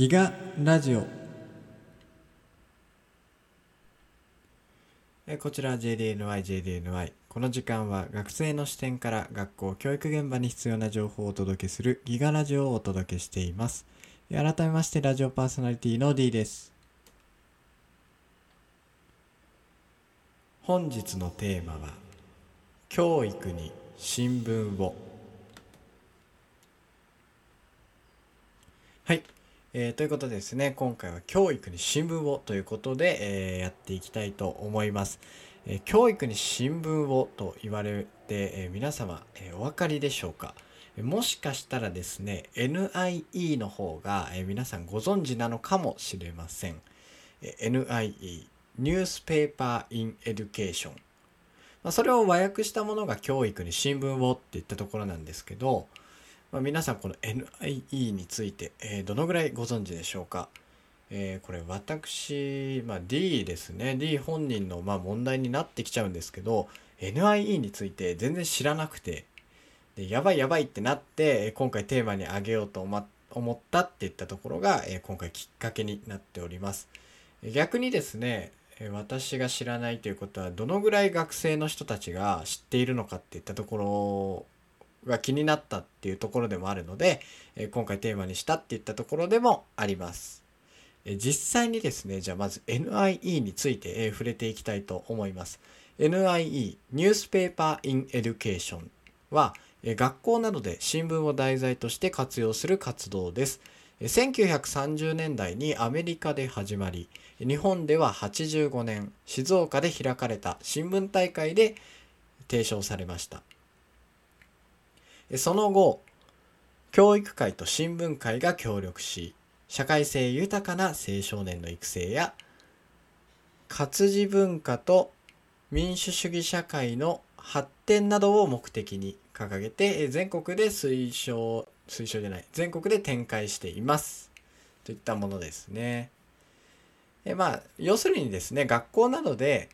ギガラジオえこちら JDNY、JDNY。この時間は学生の視点から学校、教育現場に必要な情報をお届けするギガラジオをお届けしています。改めましてラジオパーソナリティの D です。本日のテーマは、教育に新聞を。はい。えーということでですね、今回は教育に新聞をということで、えーやっていきたいと思います。えー教育に新聞をと言われて、え皆様、えお分かりでしょうか？えもしかしたらですね、NIE の方が、え皆さんご存知なのかもしれません。え NIE、Newspaper in Education。ま、それを和訳したものが教育に新聞をっていったところなんですけど、まあ、皆さんこの NIE について、えどのぐらいご存知でしょうか、えーこれ私、まあ、D ですね。D 本人のま問題になってきちゃうんですけど NIE について全然知らなくてでやばいやばいってなって今回テーマに挙げようと思ったっていったところが、え今回きっかけになっております。逆にですね私が知らないということはどのぐらい学生の人たちが知っているのかっていったところが気になったっていうところでもあるので、えー今回テーマにしたっていったところでもあります。えー実際にですね、じゃあまず NIE について、えー触れていきたいと思います。NIE、Newspaper in Education は、えー学校などで新聞を題材として活用する活動です。えー1930年代にアメリカで始まり、日本では85年、静岡で開かれた新聞大会で提唱されました。その後、教育界と新聞界が協力し、社会性豊かな青少年の育成や、活字文化と民主主義社会の発展などを目的に掲げて、全国で推奨、推奨じゃない、全国で展開しています。といったものですね。えまあ、要するにですね、学校などで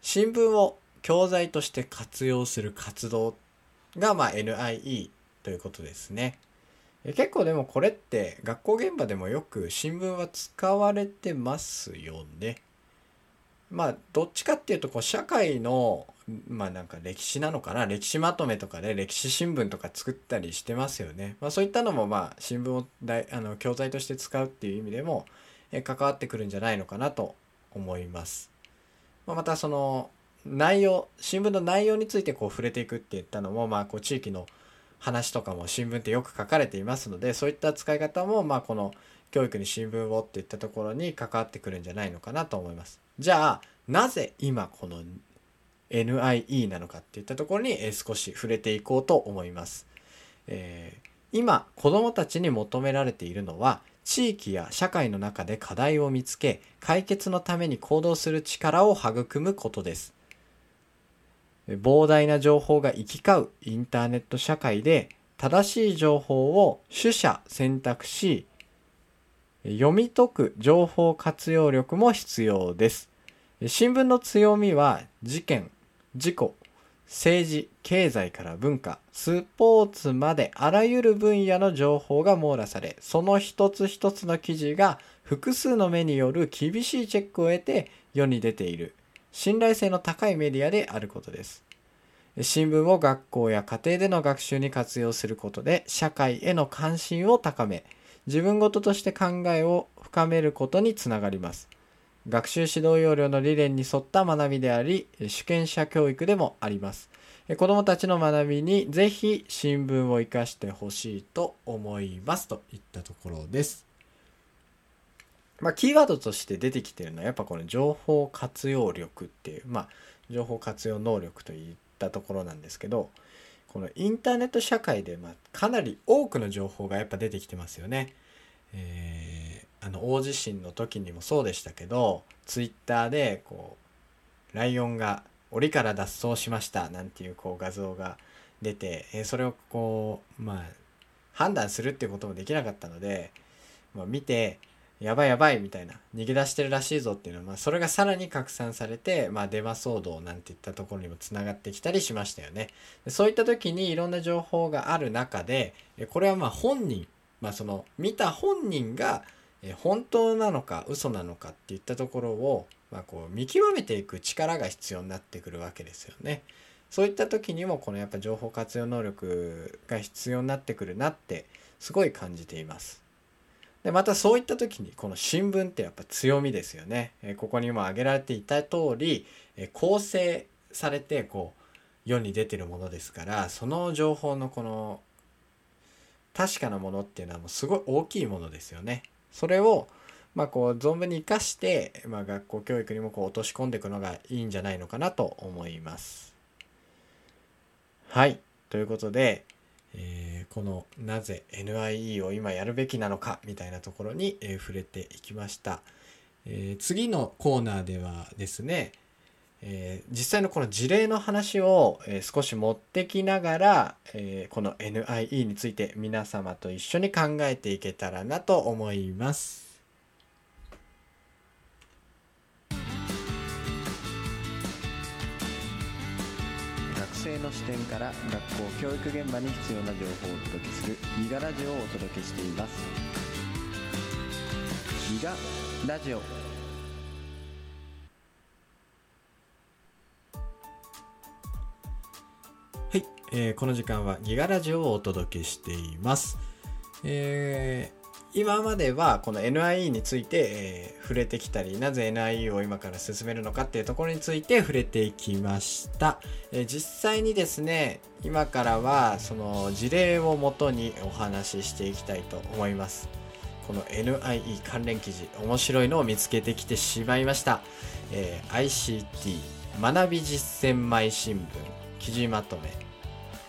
新聞を教材として活用する活動が、まあ、NIE ということですね。結構でもこれって学校現場でもよく新聞は使われてますよね。まあどっちかっていうとこう社会のまあなんか歴史なのかな？歴史まとめとかで歴史新聞とか作ったりしてますよね。まあそういったのもまあ新聞をだいあの教材として使うっていう意味でもえ関わってくるんじゃないのかなと思います。まあ、またその内容新聞の内容についてこう触れていくって言ったのもまあこう地域の話とかも新聞ってよく書かれていますのでそういった使い方もまあこの教育に新聞をっていったところに関わってくるんじゃないのかなと思います。じゃあなぜ今この NIE なのかっていったところに少し触れていこうと思います。えー今子どもたちに求められているのは地域や社会の中で課題を見つけ解決のために行動する力を育むことです。膨大な情報が行き交うインターネット社会で正しい情報を取捨選択し読み解く情報活用力も必要です。新聞の強みは事件、事故、政治、経済から文化、スポーツまであらゆる分野の情報が網羅され、その一つ一つの記事が複数の目による厳しいチェックを得て世に出ている信頼性の高いメディアであることです。新聞を学校や家庭での学習に活用することで社会への関心を高め、自分ごととして考えを深めることにつながります。学習指導要領の理念に沿った学びであり、主権者教育でもあります。子どもたちの学びにぜひ新聞を生かしてほしいと思いますといったところです。まあ、キーワードとして出てきてるのはやっぱこの情報活用力っていう、まあ、情報活用能力といったところなんですけど、このインターネット社会で、まあ、かなり多くの情報がやっぱ出てきてますよね。えーあの大地震の時にもそうでしたけどツイッターでこうライオンが檻から脱走しましたなんていうこう画像が出て、えーそれをこうまあ判断するっていうこともできなかったので、まあ、見てやばいやばいみたいな逃げ出してるらしいぞっていうのは、まあ、それがさらに拡散されて、まあ、デマ騒動なんていったところにもつながってきたりしましたよね。そういった時にいろんな情報がある中でこれはまあ本人、まあ、その見た本人が本当なのか嘘なのかっていったところを、まあ、こう見極めていく力が必要になってくるわけですよね。そういった時にもこのやっぱ情報活用能力が必要になってくるなってすごい感じています。でまたそういった時にこの新聞ってやっぱ強みですよね。えここにも挙げられていた通り、え構成されてこう世に出てるものですからその情報のこの確かなものっていうのはもうすごい大きいものですよね。それをまあこう存分に生かして、まあ、学校教育にもこう落とし込んでいくのがいいんじゃないのかなと思います。はい。ということで、えー、このなぜ NIE を今やるべきなのかみたいなところに、え、触れていきました。え、次のコーナーではですね、え、実際のこの事例の話を、え、少し持ってきながら、え、この NIE について皆様と一緒に考えていけたらなと思います。学生の視点から学校教育現場に必要な情報をお届けするギガラジオをお届けしています。ギガラジオはいえー、この時間はギガラジオをお届けしています。えー、今まではこの NIE について、えー、触れてきたり、なぜ NIE を今から進めるのかっていうところについて触れていきました。え実際にですね、今からはその事例をもとにお話ししていきたいと思います。この NIE 関連記事、面白いのを見つけてきてしまいました。え ICT 学び実践前新聞記事まとめ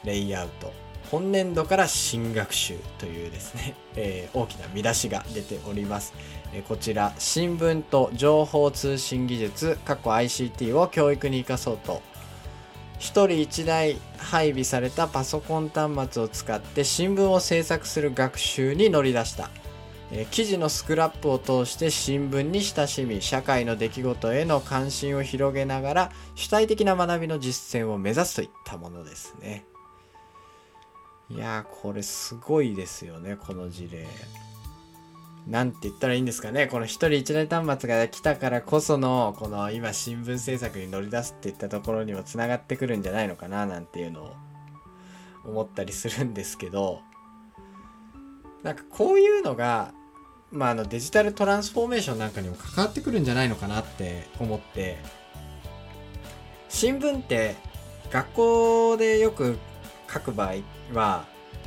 レイアウト本年度から新学習というですね、えー、大きな見出しが出ております。えー、こちら、新聞と情報通信技術、過去 ICT を教育に生かそうと、1人1台配備されたパソコン端末を使って新聞を制作する学習に乗り出した。えー、記事のスクラップを通して新聞に親しみ、社会の出来事への関心を広げながら主体的な学びの実践を目指すといったものですね。いやー、これすごいですよね、この事例。なんて言ったらいいんですかね。この一人一台端末が来たからこその、この今新聞制作に乗り出すっていったところにも繋がってくるんじゃないのかな、なんていうのを思ったりするんですけど、なんかこういうのが、まあ、あのデジタルトランスフォーメーションなんかにも関わってくるんじゃないのかなって思って、新聞って学校でよく書く場合は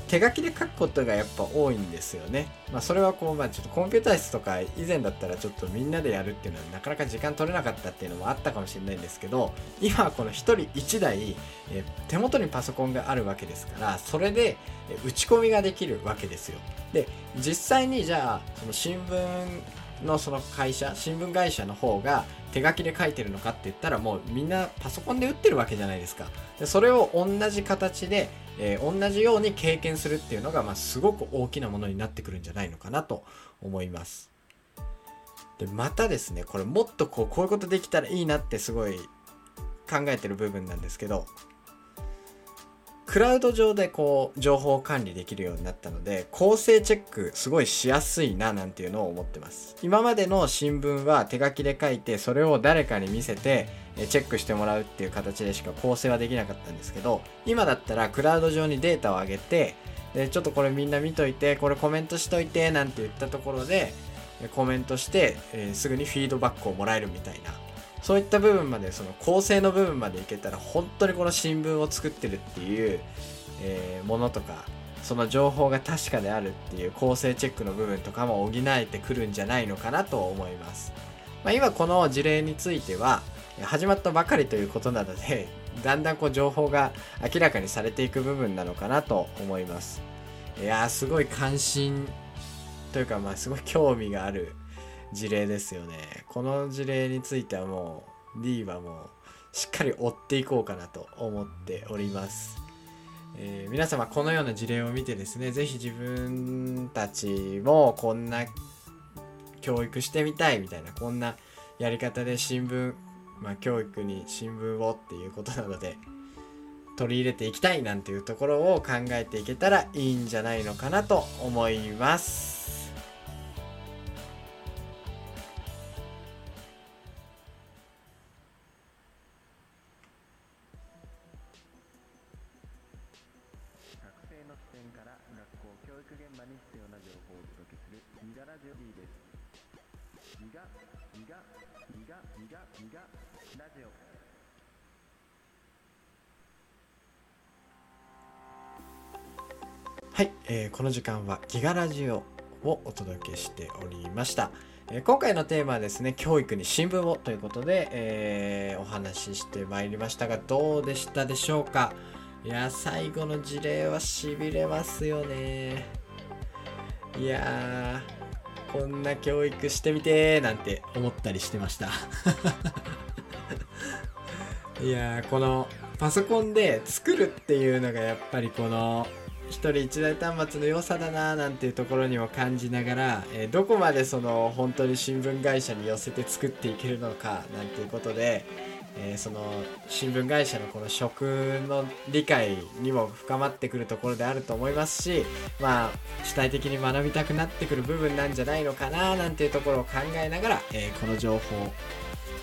手書きで書くことがやっぱ多いんですよね。まあそれはこう、まあちょっとコンピューター室とか以前だったらちょっとみんなでやるっていうのはなかなか時間取れなかったっていうのもあったかもしれないんですけど、今はこの1人1台、え手元にパソコンがあるわけですから、それで打ち込みができるわけですよ。で、実際にじゃあ、その新聞のその会社、新聞会社の方が手書きで書いてるのかって言ったらもうみんなパソコンで打ってるわけじゃないですか。でそれを同じ形で、えー、同じように経験するっていうのが、まあ、すごく大きなものになってくるんじゃないのかなと思います。でまたですねこれもっとこうこういうことできたらいいなってすごい考えてる部分なんですけどクラウド上でこう情報を管理できるようになったので構成チェックすごいしやすいななんていうのを思ってます今までの新聞は手書きで書いてそれを誰かに見せてチェックしてもらうっていう形でしか構成はできなかったんですけど今だったらクラウド上にデータを上げてでちょっとこれみんな見といてこれコメントしといてなんて言ったところでコメントして、えー、すぐにフィードバックをもらえるみたいなそういった部分までその構成の部分までいけたら本当にこの新聞を作ってるっていう、えー、ものとかその情報が確かであるっていう構成チェックの部分とかも補えてくるんじゃないのかなと思います。まあ、今この事例については始まったばかりということなので だんだんこう情報が明らかにされていく部分なのかなと思います。いやーすごい関心というかまあすごい興味がある事例ですよね。この事例についてはもう D はもうしっかり追っていこうかなと思っております。えー、皆様このような事例を見てですね、是非自分たちもこんな教育してみたいみたいな、こんなやり方で新聞、まあ、教育に新聞をっていうことなので取り入れていきたいなんていうところを考えていけたらいいんじゃないのかなと思います。学生の視点から学校教育現場に必要な情報をお届けする「ギガラジオ E」です。ラジオはい、えーこの時間はギガラジオをお届けしておりました。えー今回のテーマはですね、教育に新聞をということで、えーお話ししてまいりましたが、どうでしたでしょうか？いや、最後の事例はしびれますよね。いや、こんな教育してみてなんて思ったりしてました。いやー、このパソコンで作るっていうのがやっぱりこの一人一台端末の良さだななんていうところにも感じながら、えーどこまでその本当に新聞会社に寄せて作っていけるのかなんていうことで、えーその新聞会社のこの職の理解にも深まってくるところであると思いますしまあ主体的に学びたくなってくる部分なんじゃないのかななんていうところを考えながら、えーこの情報を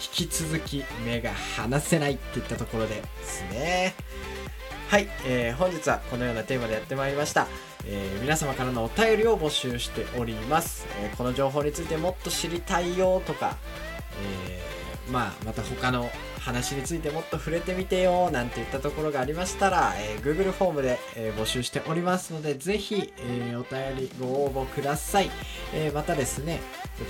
引き続き目が離せないっていったところですね。はい、えー本日はこのようなテーマでやってまいりました、えー皆様からのお便りを募集しております、えーこの情報についてもっと知りたいよとか、えまあまた他の話についてもっと触れてみてよなんていったところがありましたら、えー Google フォームで、えー募集しておりますのでぜひ、えーお便りご応募ください、えまたですね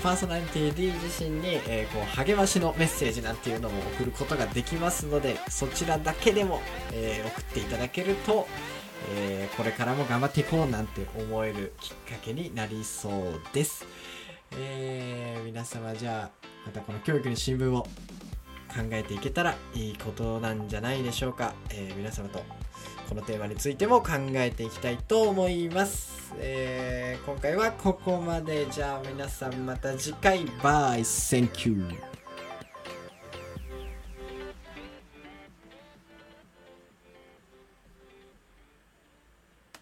パーソナリティ D 自身に、えこう励ましのメッセージなんていうのも送ることができますのでそちらだけでも、え送っていただけると、えこれからも頑張っていこうなんて思えるきっかけになりそうです、え皆様じゃあまたこの教育に新聞を考えていけたらいいことなんじゃないでしょうか、えー皆様とこのテーマについても考えていきたいと思います、えー今回はここまで。じゃあ皆さんまた次回。バイ。Thank you.